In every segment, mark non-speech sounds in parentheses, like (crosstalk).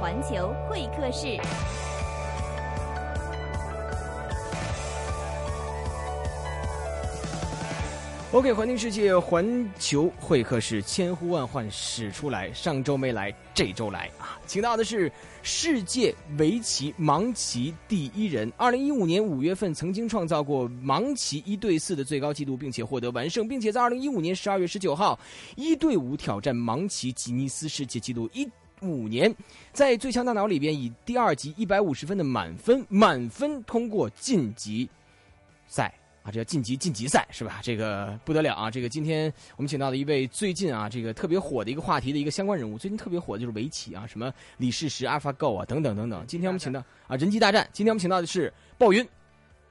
环球会客室。OK，环境世界环球会客室千呼万唤始出来，上周没来，这周来啊！请到的是世界围棋盲棋第一人，二零一五年五月份曾经创造过盲棋一对四的最高纪录，并且获得完胜，并且在二零一五年十二月十九号一对五挑战盲棋吉尼斯世界纪录一五年，在最强大脑里边以第二级一百五十分的满分，满分通过晋级赛。啊，这叫晋级晋级赛是吧？这个不得了啊！这个今天我们请到的一位最近啊，这个特别火的一个话题的一个相关人物，最近特别火的就是围棋啊，什么李世石、AlphaGo 啊，等等等等。今天我们请到啊，人机大战。今天我们请到的是鲍云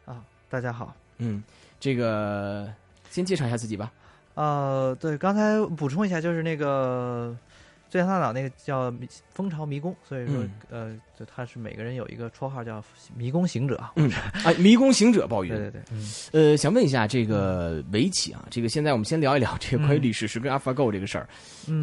啊，大家好。嗯，这个先介绍一下自己吧。呃，对，刚才补充一下，就是那个最强大脑那个叫蜂巢迷宫，所以说呃。就他是每个人有一个绰号叫迷宫行者，嗯啊，迷宫行者鲍云，(laughs) 对对对，呃，想问一下这个围棋啊，这个现在我们先聊一聊这个关于李世石跟 AlphaGo 这个事儿，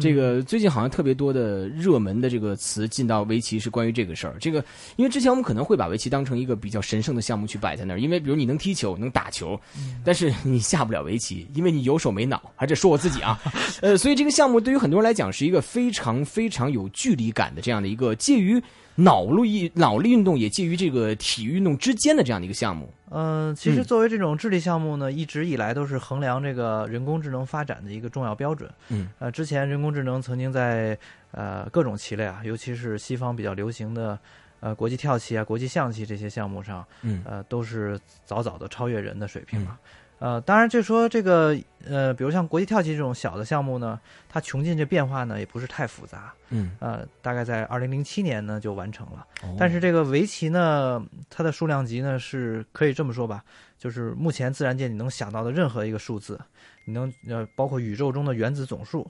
这个最近好像特别多的热门的这个词进到围棋是关于这个事儿，这个因为之前我们可能会把围棋当成一个比较神圣的项目去摆在那儿，因为比如你能踢球能打球，(laughs) 但是你下不了围棋，因为你有手没脑，还是说我自己啊，(laughs) 呃，所以这个项目对于很多人来讲是一个非常非常有距离感的这样的一个介于。脑力脑力运动也介于这个体育运动之间的这样的一个项目。嗯，其实作为这种智力项目呢，一直以来都是衡量这个人工智能发展的一个重要标准。嗯，呃，之前人工智能曾经在呃各种棋类啊，尤其是西方比较流行的呃国际跳棋啊、国际象棋这些项目上，嗯，呃，都是早早的超越人的水平了。呃，当然，就说这个，呃，比如像国际跳棋这种小的项目呢，它穷尽这变化呢也不是太复杂，嗯，呃，大概在二零零七年呢就完成了。但是这个围棋呢，它的数量级呢是可以这么说吧，就是目前自然界你能想到的任何一个数字，你能呃包括宇宙中的原子总数，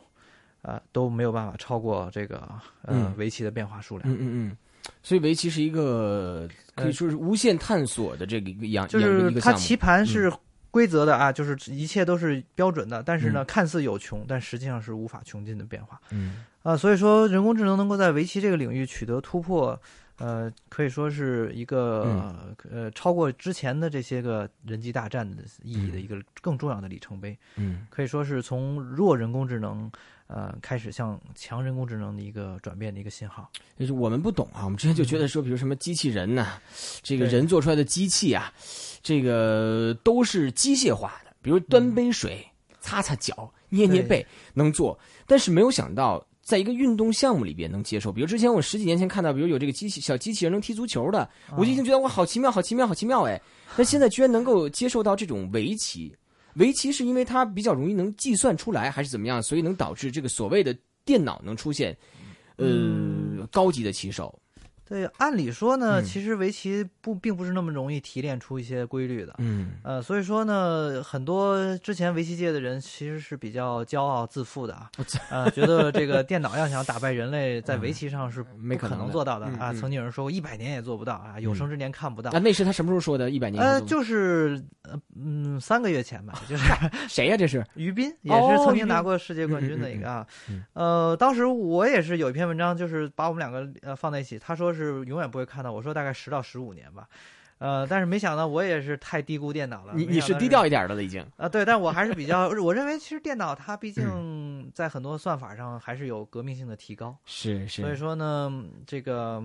啊都没有办法超过这个呃围棋的变化数量。嗯嗯嗯，所以围棋是一个可以说是无限探索的这个一个样，就是它棋盘是。规则的啊，就是一切都是标准的，但是呢，看似有穷，但实际上是无法穷尽的变化。嗯啊，所以说人工智能能够在围棋这个领域取得突破，呃，可以说是一个呃超过之前的这些个人机大战的意义的一个更重要的里程碑。嗯，可以说是从弱人工智能呃开始向强人工智能的一个转变的一个信号。就是我们不懂啊，我们之前就觉得说，比如什么机器人呢，这个人做出来的机器啊。这个都是机械化的，比如端杯水、擦擦脚、捏捏背能做，但是没有想到在一个运动项目里边能接受。比如之前我十几年前看到，比如有这个机器小机器人能踢足球的，我就已经觉得哇，好奇妙，好奇妙，好奇妙哎！那现在居然能够接受到这种围棋，围棋是因为它比较容易能计算出来，还是怎么样？所以能导致这个所谓的电脑能出现，呃，高级的棋手。对，按理说呢，其实围棋不并不是那么容易提炼出一些规律的。嗯，呃，所以说呢，很多之前围棋界的人其实是比较骄傲自负的啊，呃，觉得这个电脑要想打败人类，在围棋上是没可能做到的啊。曾经有人说过一百年也做不到啊，有生之年看不到。啊，那是他什么时候说的？一百年？呃，就是嗯三个月前吧，就是谁呀？这是 (laughs) 于斌，也是曾经拿过世界冠军的一个啊。呃，当时我也是有一篇文章，就是把我们两个呃放在一起，他说。是永远不会看到。我说大概十到十五年吧，呃，但是没想到我也是太低估电脑了。你你是低调一点的了已经啊，对，但我还是比较，我认为其实电脑它毕竟在很多算法上还是有革命性的提高。是是。所以说呢，这个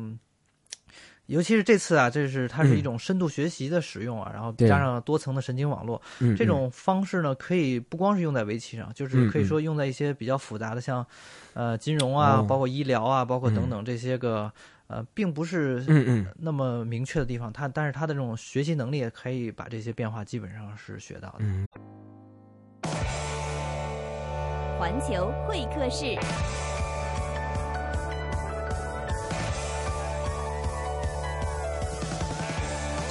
尤其是这次啊，这是它是一种深度学习的使用啊，然后加上多层的神经网络，这种方式呢，可以不光是用在围棋上，就是可以说用在一些比较复杂的，像呃金融啊，包括医疗啊，包括等等这些个。呃，并不是嗯嗯那么明确的地方，他但是他的这种学习能力可以把这些变化基本上是学到的。环球会客室。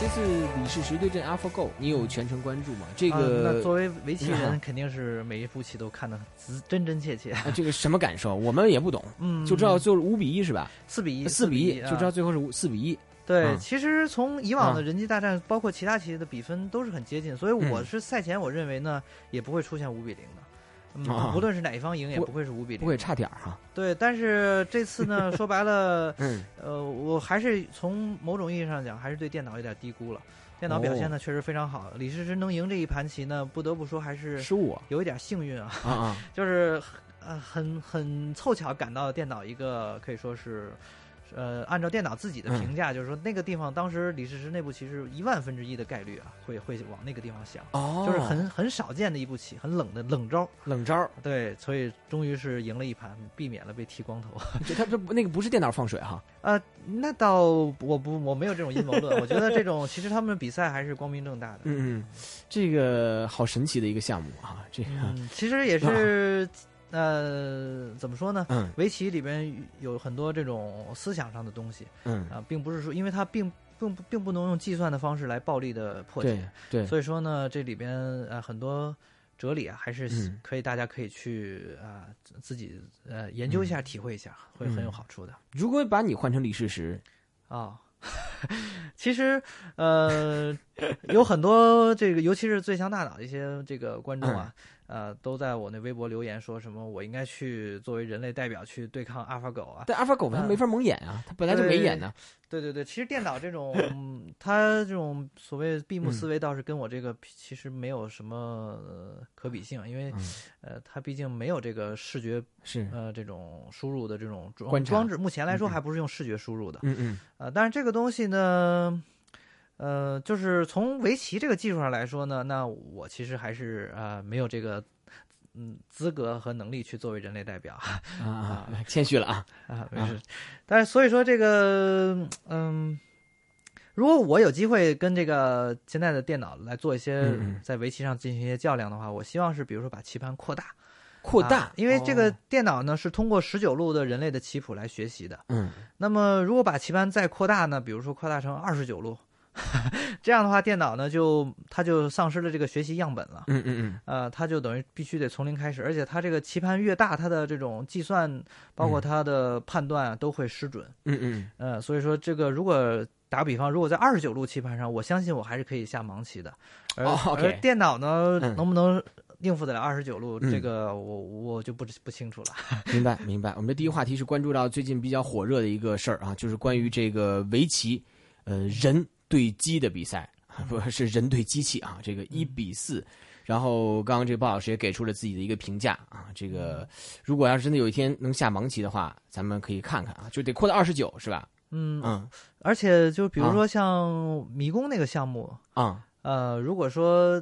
这次李世石对阵 AlphaGo，你有全程关注吗？这个那作为围棋人，(laughs) 肯定是每一步棋都看得真真切切。这个什么感受？我们也不懂，嗯，就知道就是五比一是吧？四比一，四比一，就知道最后是五四比一。对，其实从以往的人机大战，包括其他棋的比分都是很接近，所以我是赛前我认为呢，也不会出现五比零的。无论是哪一方赢，也不会是五比零，不会差点哈。对，但是这次呢，(laughs) 说白了，嗯，呃，我还是从某种意义上讲，还是对电脑有点低估了。电脑表现呢确实非常好，李世石能赢这一盘棋呢，不得不说还是失误，有一点幸运啊，啊，(laughs) 就是呃很很凑巧赶到电脑一个可以说是。呃，按照电脑自己的评价，就是说那个地方当时李世石那步棋是一万分之一的概率啊，会会往那个地方想，哦，就是很很少见的一步棋，很冷的冷招，冷招，对，所以终于是赢了一盘，避免了被剃光头。(laughs) 他这那个不是电脑放水哈？呃，那倒我不我没有这种阴谋论，我觉得这种其实他们比赛还是光明正大的。嗯嗯，这个好神奇的一个项目啊，这个其实也是。呃，怎么说呢？嗯，围棋里边有很多这种思想上的东西，嗯啊，并不是说，因为它并并并不能用计算的方式来暴力的破解，对，所以说呢，这里边呃很多哲理啊，还是可以大家可以去啊自己呃研究一下，体会一下，会很有好处的。如果把你换成李世石啊，(laughs) 其实呃有很多这个，尤其是最强大脑一些这个观众啊。呃，都在我那微博留言说什么我应该去作为人类代表去对抗阿尔法狗啊？但阿尔法狗它没法蒙眼啊，它本来就没眼呢。对对对，其实电脑这种，(laughs) 它这种所谓闭目思维倒是跟我这个其实没有什么可比性，因为呃，它毕竟没有这个视觉是呃这种输入的这种装装置，目前来说还不是用视觉输入的。嗯嗯。呃，但是这个东西呢。呃，就是从围棋这个技术上来说呢，那我其实还是呃没有这个嗯资格和能力去作为人类代表啊，谦虚了啊啊没事，但是所以说这个嗯，如果我有机会跟这个现在的电脑来做一些在围棋上进行一些较量的话，我希望是比如说把棋盘扩大，扩大，因为这个电脑呢是通过十九路的人类的棋谱来学习的，嗯，那么如果把棋盘再扩大呢，比如说扩大成二十九路。(laughs) 这样的话，电脑呢就它就丧失了这个学习样本了。嗯嗯嗯。呃，它就等于必须得从零开始，而且它这个棋盘越大，它的这种计算包括它的判断啊都会失准。嗯嗯。呃，所以说这个如果打个比方，如果在二十九路棋盘上，我相信我还是可以下盲棋的。而而电脑呢，能不能应付得了二十九路？这个我我就不不清楚了。(laughs) 明白明白。我们的第一个话题是关注到最近比较火热的一个事儿啊，就是关于这个围棋，呃，人。对机的比赛，不 (laughs) 是人对机器啊，这个一比四。然后刚刚这个鲍老师也给出了自己的一个评价啊，这个如果要是真的有一天能下盲棋的话，咱们可以看看啊，就得扩到二十九，是吧？嗯嗯。而且就比如说像迷宫那个项目啊，呃，如果说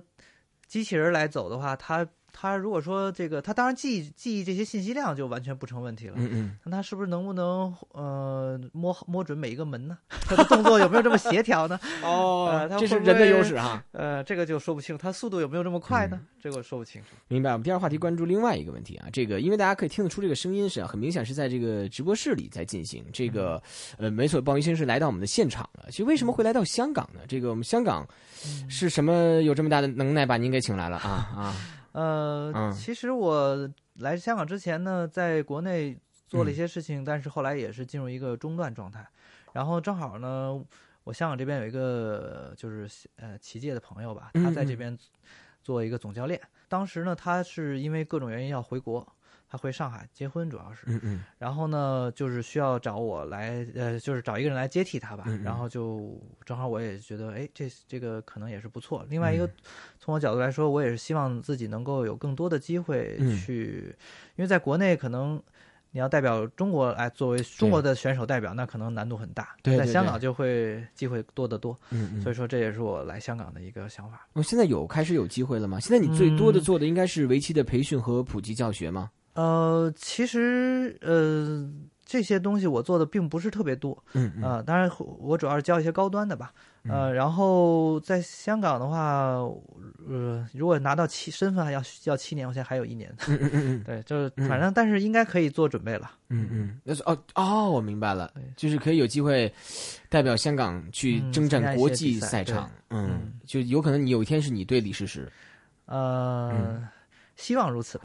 机器人来走的话，它。他如果说这个，他当然记记忆这些信息量就完全不成问题了。嗯嗯。那他是不是能不能呃摸摸准每一个门呢？(laughs) 他的动作有没有这么协调呢？(laughs) 哦，这是人的优势哈。呃，这个就说不清，他速度有没有这么快呢？这个说不清楚。明白。我们第二话题关注另外一个问题啊，这个因为大家可以听得出这个声音是很明显是在这个直播室里在进行。这个呃，没错，鲍明星是来到我们的现场了。其实为什么会来到香港呢？这个我们香港是什么有这么大的能耐把您给请来了啊啊？呃，其实我来香港之前呢，在国内做了一些事情，但是后来也是进入一个中断状态。然后正好呢，我香港这边有一个就是呃棋界的朋友吧，他在这边做一个总教练。当时呢，他是因为各种原因要回国。他回上海结婚，主要是，嗯嗯，然后呢，就是需要找我来，呃，就是找一个人来接替他吧。然后就正好我也觉得，哎，这这个可能也是不错。另外一个，从我角度来说，我也是希望自己能够有更多的机会去，因为在国内可能你要代表中国来作为中国的选手代表，那可能难度很大。在香港就会机会多得多。嗯嗯。所以说这也是我来香港的一个想法。我现在有开始有机会了吗？现在你最多的做的应该是围棋的培训和普及教学吗？呃，其实呃，这些东西我做的并不是特别多，嗯啊，当然我主要是教一些高端的吧，呃，然后在香港的话，呃，如果拿到七身份还要要七年，我现在还有一年，嗯嗯嗯，对，就是反正但是应该可以做准备了，嗯嗯，那是哦哦，我明白了，就是可以有机会代表香港去征战国际赛场，嗯，就有可能你有一天是你对李世石，呃，希望如此。